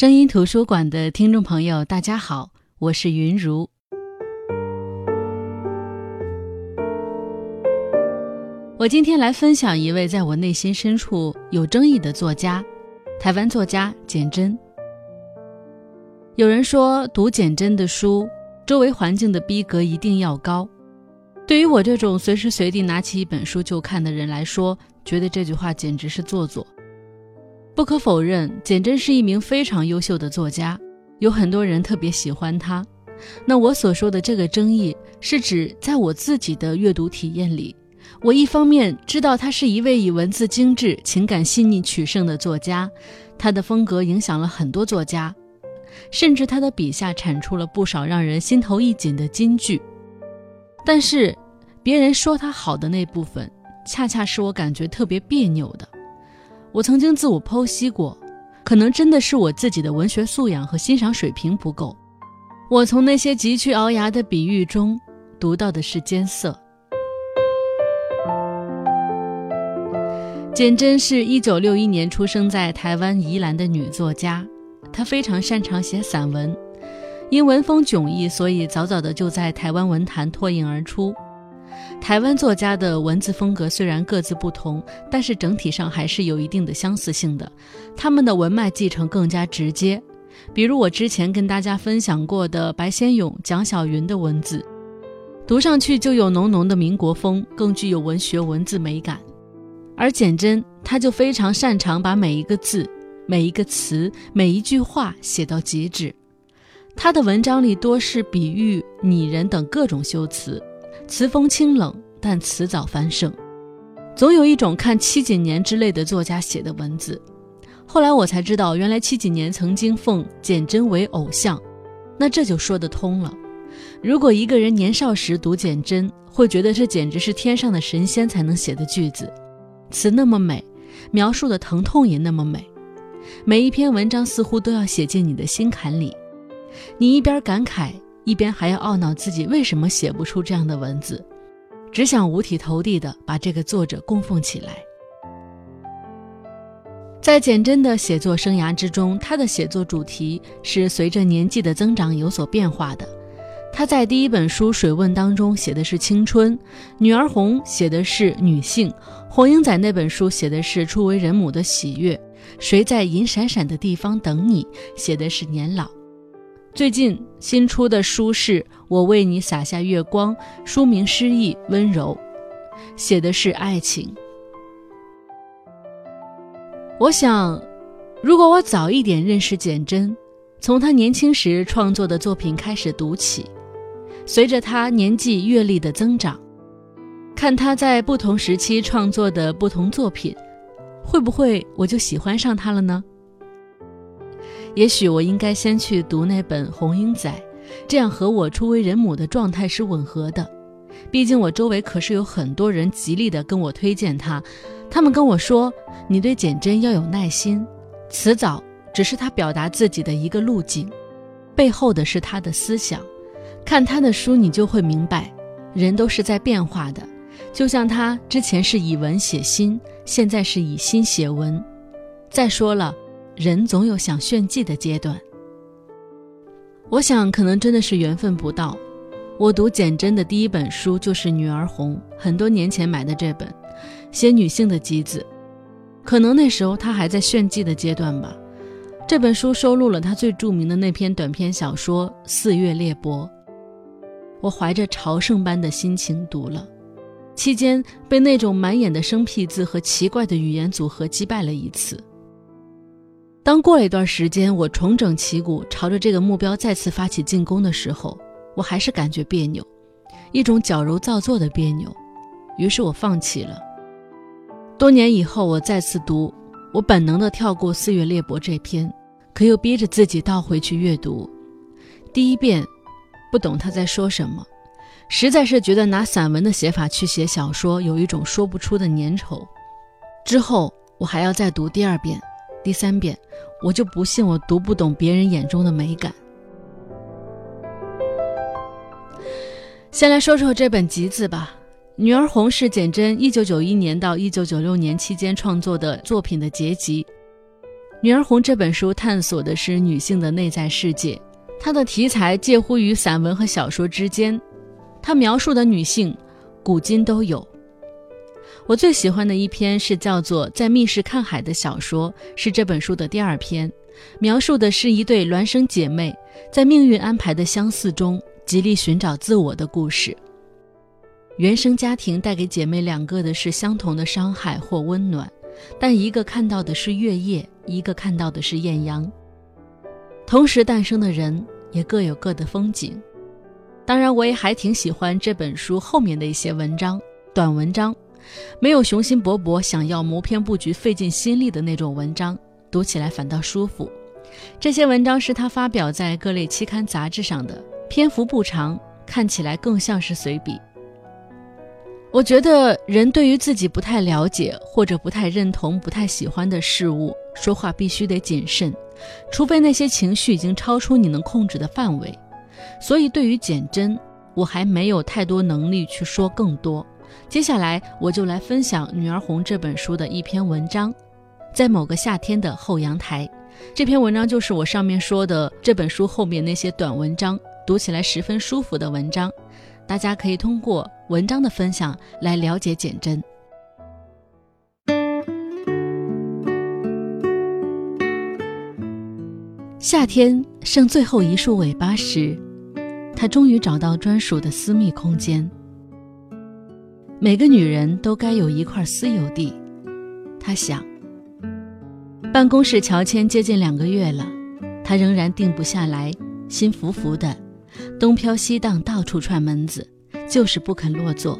声音图书馆的听众朋友，大家好，我是云如。我今天来分享一位在我内心深处有争议的作家，台湾作家简真。有人说，读简真的书，周围环境的逼格一定要高。对于我这种随时随地拿起一本书就看的人来说，觉得这句话简直是做作。不可否认，简真是一名非常优秀的作家，有很多人特别喜欢他。那我所说的这个争议，是指在我自己的阅读体验里，我一方面知道他是一位以文字精致、情感细腻取胜的作家，他的风格影响了很多作家，甚至他的笔下产出了不少让人心头一紧的金句。但是，别人说他好的那部分，恰恰是我感觉特别别扭的。我曾经自我剖析过，可能真的是我自己的文学素养和欣赏水平不够。我从那些极具熬牙的比喻中读到的是艰涩。简真是一九六一年出生在台湾宜兰的女作家，她非常擅长写散文，因文风迥异，所以早早的就在台湾文坛脱颖而出。台湾作家的文字风格虽然各自不同，但是整体上还是有一定的相似性的。他们的文脉继承更加直接，比如我之前跟大家分享过的白先勇、蒋晓云的文字，读上去就有浓浓的民国风，更具有文学文字美感。而简真，他就非常擅长把每一个字、每一个词、每一句话写到极致。他的文章里多是比喻、拟人等各种修辞。词风清冷，但词藻繁盛，总有一种看七几年之类的作家写的文字。后来我才知道，原来七几年曾经奉简真为偶像，那这就说得通了。如果一个人年少时读简真，会觉得这简直是天上的神仙才能写的句子，词那么美，描述的疼痛也那么美，每一篇文章似乎都要写进你的心坎里，你一边感慨。一边还要懊恼自己为什么写不出这样的文字，只想五体投地的把这个作者供奉起来。在简真的写作生涯之中，他的写作主题是随着年纪的增长有所变化的。他在第一本书《水问》当中写的是青春，《女儿红》写的是女性，《红英仔》那本书写的是初为人母的喜悦，《谁在银闪闪的地方等你》写的是年老。最近新出的书是《我为你洒下月光》，书名诗意温柔，写的是爱情。我想，如果我早一点认识简真，从他年轻时创作的作品开始读起，随着他年纪阅历的增长，看他在不同时期创作的不同作品，会不会我就喜欢上他了呢？也许我应该先去读那本《红英仔》，这样和我初为人母的状态是吻合的。毕竟我周围可是有很多人极力的跟我推荐他，他们跟我说：“你对简真要有耐心，辞藻只是他表达自己的一个路径，背后的是他的思想。看他的书，你就会明白，人都是在变化的。就像他之前是以文写心，现在是以心写文。再说了。”人总有想炫技的阶段，我想可能真的是缘分不到。我读简真的第一本书就是《女儿红》，很多年前买的这本，写女性的集子，可能那时候她还在炫技的阶段吧。这本书收录了她最著名的那篇短篇小说《四月裂帛》，我怀着朝圣般的心情读了，期间被那种满眼的生僻字和奇怪的语言组合击败了一次。当过了一段时间，我重整旗鼓，朝着这个目标再次发起进攻的时候，我还是感觉别扭，一种矫揉造作的别扭。于是我放弃了。多年以后，我再次读，我本能的跳过《四月裂帛》这篇，可又逼着自己倒回去阅读。第一遍，不懂他在说什么，实在是觉得拿散文的写法去写小说，有一种说不出的粘稠。之后，我还要再读第二遍。第三遍，我就不信我读不懂别人眼中的美感。先来说说这本集子吧，《女儿红》是简真1991年到1996年期间创作的作品的结集。女儿红》这本书探索的是女性的内在世界，它的题材介乎于散文和小说之间。它描述的女性，古今都有。我最喜欢的一篇是叫做《在密室看海》的小说，是这本书的第二篇，描述的是一对孪生姐妹在命运安排的相似中，极力寻找自我的故事。原生家庭带给姐妹两个的是相同的伤害或温暖，但一个看到的是月夜，一个看到的是艳阳。同时诞生的人也各有各的风景。当然，我也还挺喜欢这本书后面的一些文章，短文章，没有雄心勃勃想要谋篇布局、费尽心力的那种文章，读起来反倒舒服。这些文章是他发表在各类期刊杂志上的，篇幅不长，看起来更像是随笔。我觉得人对于自己不太了解或者不太认同、不太喜欢的事物，说话必须得谨慎，除非那些情绪已经超出你能控制的范围。所以，对于简真，我还没有太多能力去说更多。接下来，我就来分享《女儿红》这本书的一篇文章，在某个夏天的后阳台。这篇文章就是我上面说的这本书后面那些短文章，读起来十分舒服的文章。大家可以通过文章的分享来了解简真。夏天剩最后一束尾巴时。他终于找到专属的私密空间。每个女人都该有一块私有地，他想。办公室乔迁接近两个月了，他仍然定不下来，心浮浮的，东飘西荡，到处串门子，就是不肯落座。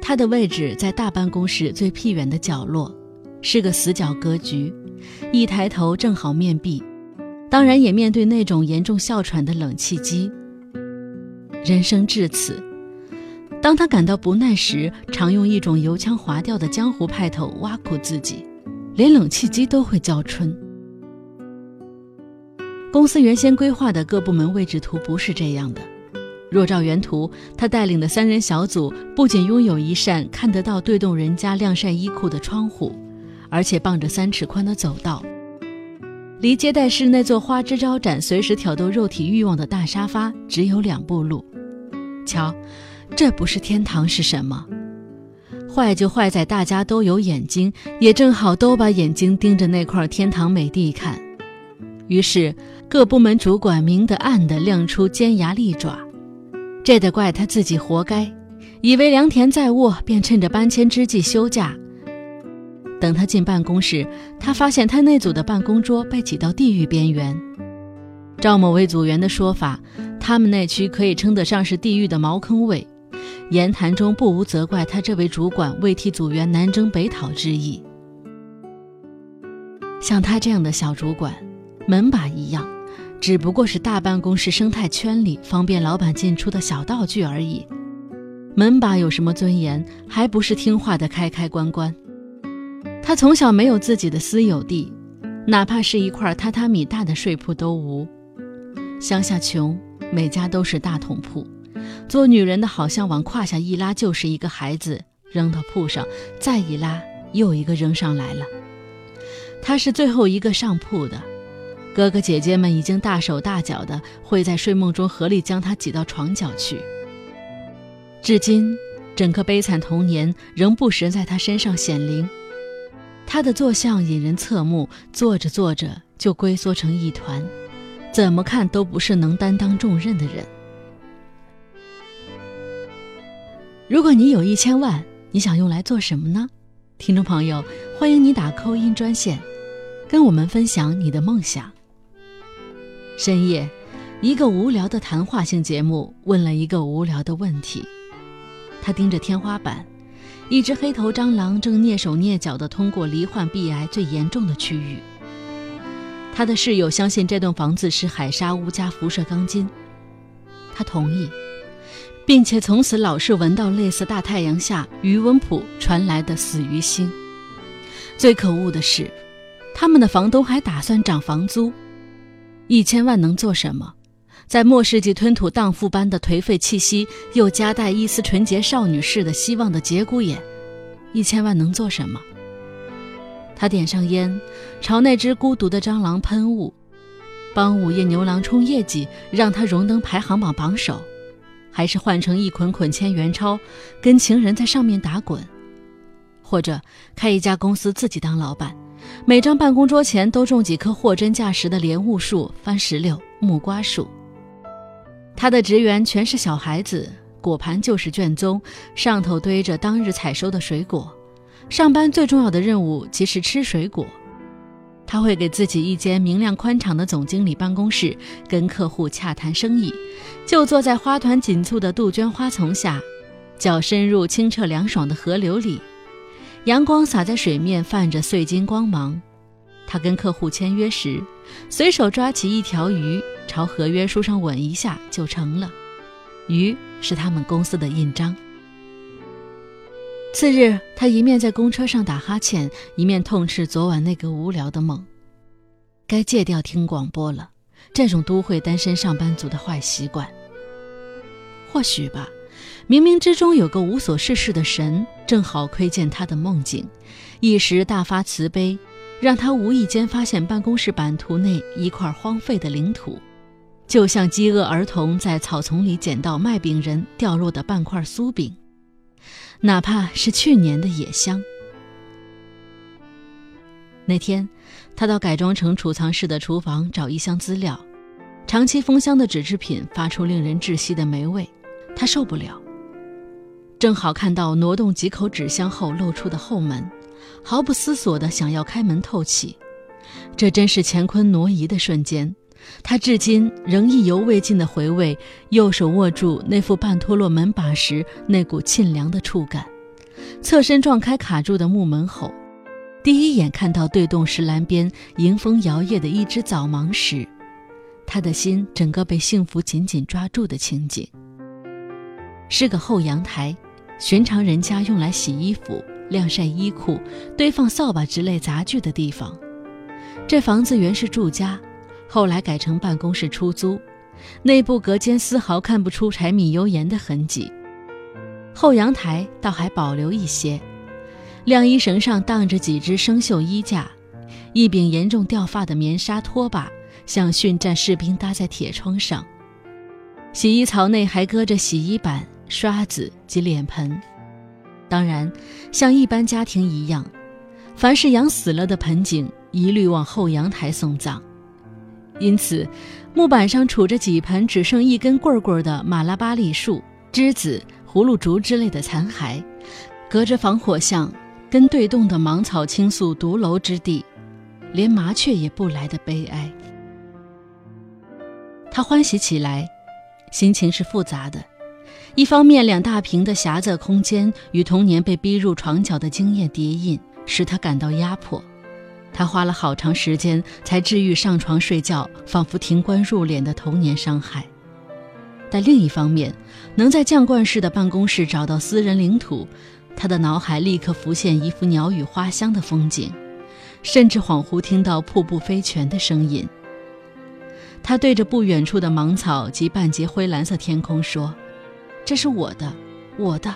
他的位置在大办公室最僻远的角落，是个死角格局，一抬头正好面壁。当然也面对那种严重哮喘的冷气机。人生至此，当他感到不耐时，常用一种油腔滑调的江湖派头挖苦自己，连冷气机都会叫春。公司原先规划的各部门位置图不是这样的。若照原图，他带领的三人小组不仅拥有一扇看得到对洞人家晾晒衣裤的窗户，而且傍着三尺宽的走道。离接待室那座花枝招展、随时挑逗肉体欲望的大沙发只有两步路。瞧，这不是天堂是什么？坏就坏在大家都有眼睛，也正好都把眼睛盯着那块天堂美地看。于是各部门主管明的暗的亮出尖牙利爪。这得怪他自己活该，以为良田在握，便趁着搬迁之际休假。等他进办公室，他发现他那组的办公桌被挤到地狱边缘。照某位组员的说法，他们那区可以称得上是地狱的茅坑位。言谈中不无责怪他这位主管未替组员南征北讨之意。像他这样的小主管，门把一样，只不过是大办公室生态圈里方便老板进出的小道具而已。门把有什么尊严？还不是听话的开开关关。他从小没有自己的私有地，哪怕是一块榻榻米大的睡铺都无。乡下穷，每家都是大桶铺，做女人的好像往胯下一拉就是一个孩子，扔到铺上，再一拉又一个扔上来了。他是最后一个上铺的，哥哥姐姐们已经大手大脚的会在睡梦中合力将他挤到床角去。至今，整个悲惨童年仍不时在他身上显灵。他的坐相引人侧目，坐着坐着就龟缩成一团，怎么看都不是能担当重任的人。如果你有一千万，你想用来做什么呢？听众朋友，欢迎你打扣音专线，跟我们分享你的梦想。深夜，一个无聊的谈话性节目问了一个无聊的问题，他盯着天花板。一只黑头蟑螂正蹑手蹑脚地通过罹患鼻癌最严重的区域。他的室友相信这栋房子是海沙屋加辐射钢筋，他同意，并且从此老是闻到类似大太阳下余温谱传来的死鱼腥。最可恶的是，他们的房东还打算涨房租。一千万能做什么？在末世纪吞吐荡妇般的颓废气息，又夹带一丝纯洁少女式的希望的节骨眼，一千万能做什么？他点上烟，朝那只孤独的蟑螂喷雾，帮午夜牛郎冲业绩，让他荣登排行榜榜首，还是换成一捆捆千元钞，跟情人在上面打滚，或者开一家公司自己当老板，每张办公桌前都种几棵货真价实的莲雾树、番石榴、木瓜树。他的职员全是小孩子，果盘就是卷宗，上头堆着当日采收的水果。上班最重要的任务即是吃水果。他会给自己一间明亮宽敞的总经理办公室，跟客户洽谈生意，就坐在花团锦簇的杜鹃花丛下，脚深入清澈凉爽的河流里，阳光洒在水面，泛着碎金光芒。他跟客户签约时，随手抓起一条鱼，朝合约书上吻一下就成了。鱼是他们公司的印章。次日，他一面在公车上打哈欠，一面痛斥昨晚那个无聊的梦。该戒掉听广播了，这种都会单身上班族的坏习惯。或许吧，冥冥之中有个无所事事的神，正好窥见他的梦境，一时大发慈悲，让他无意间发现办公室版图内一块荒废的领土，就像饥饿儿童在草丛里捡到卖饼人掉落的半块酥饼。哪怕是去年的野香。那天，他到改装成储藏室的厨房找一箱资料，长期封箱的纸制品发出令人窒息的霉味，他受不了。正好看到挪动几口纸箱后露出的后门，毫不思索地想要开门透气，这真是乾坤挪移的瞬间。他至今仍意犹未尽地回味右手握住那副半脱落门把时那股沁凉的触感，侧身撞开卡住的木门后，第一眼看到对洞石栏边迎风摇曳的一只早芒时，他的心整个被幸福紧紧抓住的情景。是个后阳台，寻常人家用来洗衣服、晾晒衣裤、堆放扫把之类杂具的地方，这房子原是住家。后来改成办公室出租，内部隔间丝毫看不出柴米油盐的痕迹。后阳台倒还保留一些，晾衣绳上荡着几只生锈衣架，一柄严重掉发的棉纱拖把像训战士兵搭在铁窗上。洗衣槽内还搁着洗衣板、刷子及脸盆。当然，像一般家庭一样，凡是养死了的盆景，一律往后阳台送葬。因此，木板上杵着几盆只剩一根棍棍的马拉巴栗树、栀子、葫芦竹之类的残骸，隔着防火巷，跟对洞的芒草倾诉独楼之地，连麻雀也不来的悲哀。他欢喜起来，心情是复杂的。一方面，两大平的狭窄空间与童年被逼入床角的经验叠印，使他感到压迫。他花了好长时间才治愈上床睡觉仿佛停棺入殓的童年伤害，但另一方面，能在将冠式的办公室找到私人领土，他的脑海立刻浮现一幅鸟语花香的风景，甚至恍惚听到瀑布飞泉的声音。他对着不远处的芒草及半截灰蓝色天空说：“这是我的，我的，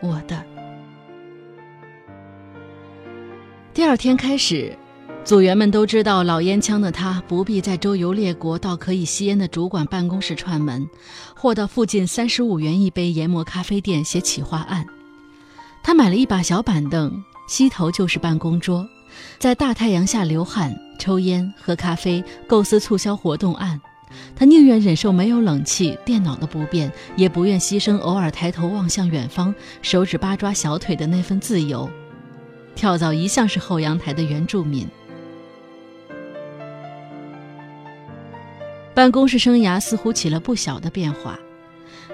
我的。”第二天开始。组员们都知道，老烟枪的他不必在周游列国到可以吸烟的主管办公室串门，或到附近三十五元一杯研磨咖啡店写企划案。他买了一把小板凳，西头就是办公桌，在大太阳下流汗、抽烟、喝咖啡，构思促销活动案。他宁愿忍受没有冷气、电脑的不便，也不愿牺牲偶尔抬头望向远方、手指八抓小腿的那份自由。跳蚤一向是后阳台的原住民。办公室生涯似乎起了不小的变化，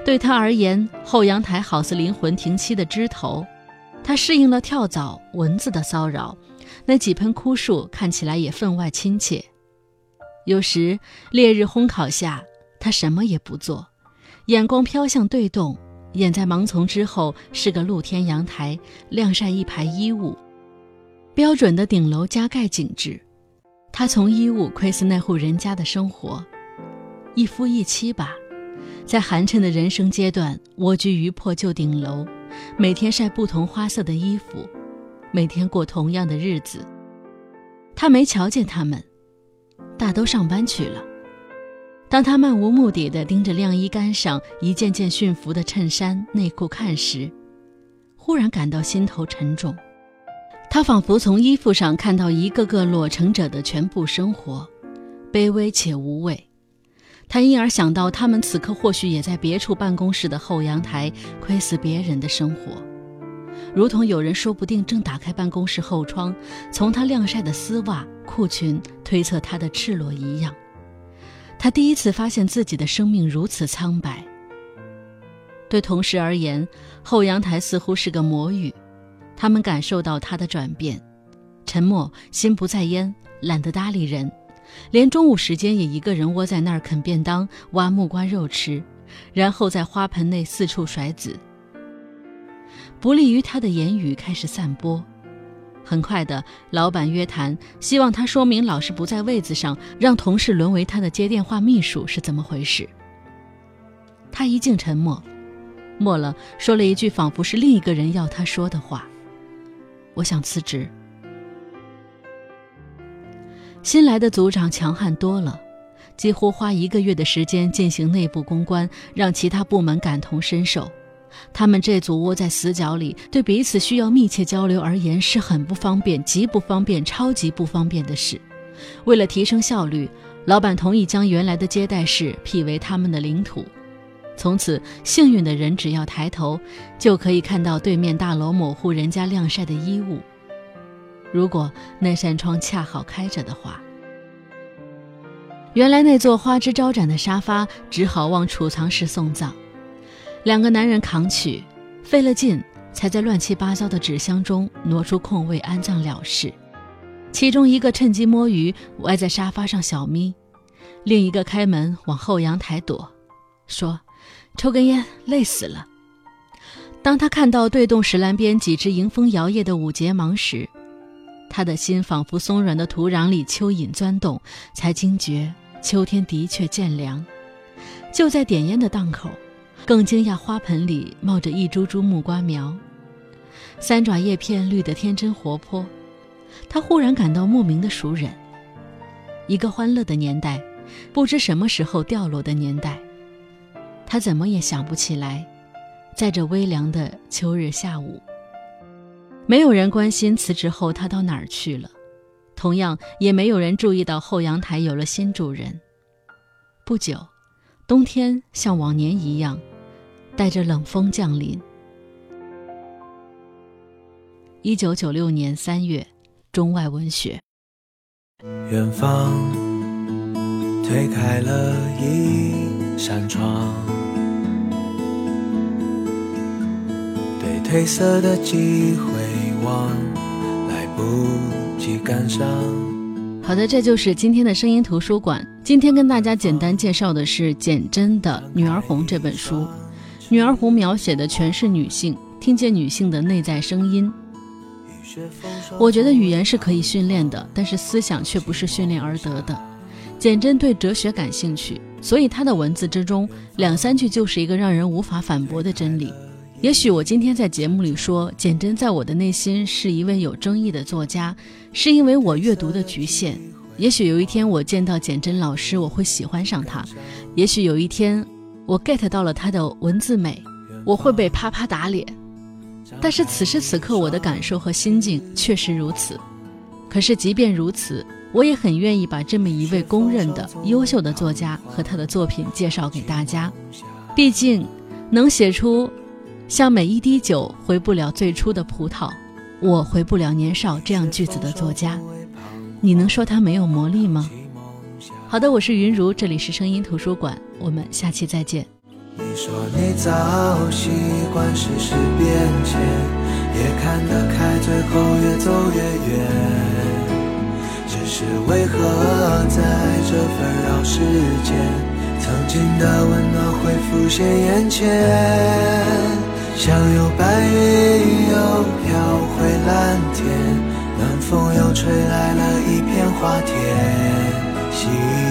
对他而言，后阳台好似灵魂停栖的枝头。他适应了跳蚤、蚊子的骚扰，那几盆枯树看起来也分外亲切。有时烈日烘烤下，他什么也不做，眼光飘向对洞，掩在盲丛之后是个露天阳台，晾晒一排衣物，标准的顶楼加盖景致。他从衣物窥视那户人家的生活。一夫一妻吧，在寒碜的人生阶段，蜗居于破旧顶楼，每天晒不同花色的衣服，每天过同样的日子，他没瞧见他们，大都上班去了。当他漫无目的地盯着晾衣杆上一件件驯服的衬衫、内裤看时，忽然感到心头沉重。他仿佛从衣服上看到一个个裸成者的全部生活，卑微且无味。他因而想到，他们此刻或许也在别处办公室的后阳台窥视别人的生活，如同有人说不定正打开办公室后窗，从他晾晒的丝袜、裤裙推测他的赤裸一样。他第一次发现自己的生命如此苍白。对同事而言，后阳台似乎是个魔域。他们感受到他的转变，沉默，心不在焉，懒得搭理人，连中午时间也一个人窝在那儿啃便当、挖木瓜肉吃，然后在花盆内四处甩籽。不利于他的言语开始散播，很快的，老板约谈，希望他说明老是不在位子上，让同事沦为他的接电话秘书是怎么回事。他一静沉默，默了，说了一句仿佛是另一个人要他说的话。我想辞职。新来的组长强悍多了，几乎花一个月的时间进行内部公关，让其他部门感同身受。他们这组窝在死角里，对彼此需要密切交流而言是很不方便、极不方便、超级不方便的事。为了提升效率，老板同意将原来的接待室辟为他们的领土。从此，幸运的人只要抬头，就可以看到对面大楼某户人家晾晒的衣物。如果那扇窗恰好开着的话，原来那座花枝招展的沙发只好往储藏室送葬。两个男人扛去，费了劲才在乱七八糟的纸箱中挪出空位安葬了事。其中一个趁机摸鱼，歪在沙发上小眯；另一个开门往后阳台躲，说。抽根烟，累死了。当他看到对洞石栏边几只迎风摇曳的五节芒时，他的心仿佛松软的土壤里蚯蚓钻洞，才惊觉秋天的确渐凉。就在点烟的档口，更惊讶花盆里冒着一株株木瓜苗，三爪叶片绿得天真活泼。他忽然感到莫名的熟稔，一个欢乐的年代，不知什么时候掉落的年代。他怎么也想不起来，在这微凉的秋日下午，没有人关心辞职后他到哪儿去了，同样也没有人注意到后阳台有了新主人。不久，冬天像往年一样，带着冷风降临。一九九六年三月，中外文学。远方推开了一扇窗。褪色的机会忘，来不及赶上。好的，这就是今天的声音图书馆。今天跟大家简单介绍的是简真的《女儿红》这本书。《女儿红》描写的全是女性，听见女性的内在声音。我觉得语言是可以训练的，但是思想却不是训练而得的。简真对哲学感兴趣，所以他的文字之中两三句就是一个让人无法反驳的真理。也许我今天在节目里说简真在我的内心是一位有争议的作家，是因为我阅读的局限。也许有一天我见到简真老师，我会喜欢上他；也许有一天我 get 到了他的文字美，我会被啪啪打脸。但是此时此刻我的感受和心境确实如此。可是即便如此，我也很愿意把这么一位公认的优秀的作家和他的作品介绍给大家。毕竟，能写出。像每一滴酒回不了最初的葡萄，我回不了年少这样句子的作家，你能说他没有魔力吗？好的，我是云如，这里是声音图书馆，我们下期再见。你说你早习惯世事变迁，也看得开，最后越走越远。只是为何在这纷扰世间，曾经的温暖会浮现眼前？像有白云又飘回蓝天，暖风又吹来了一片花田。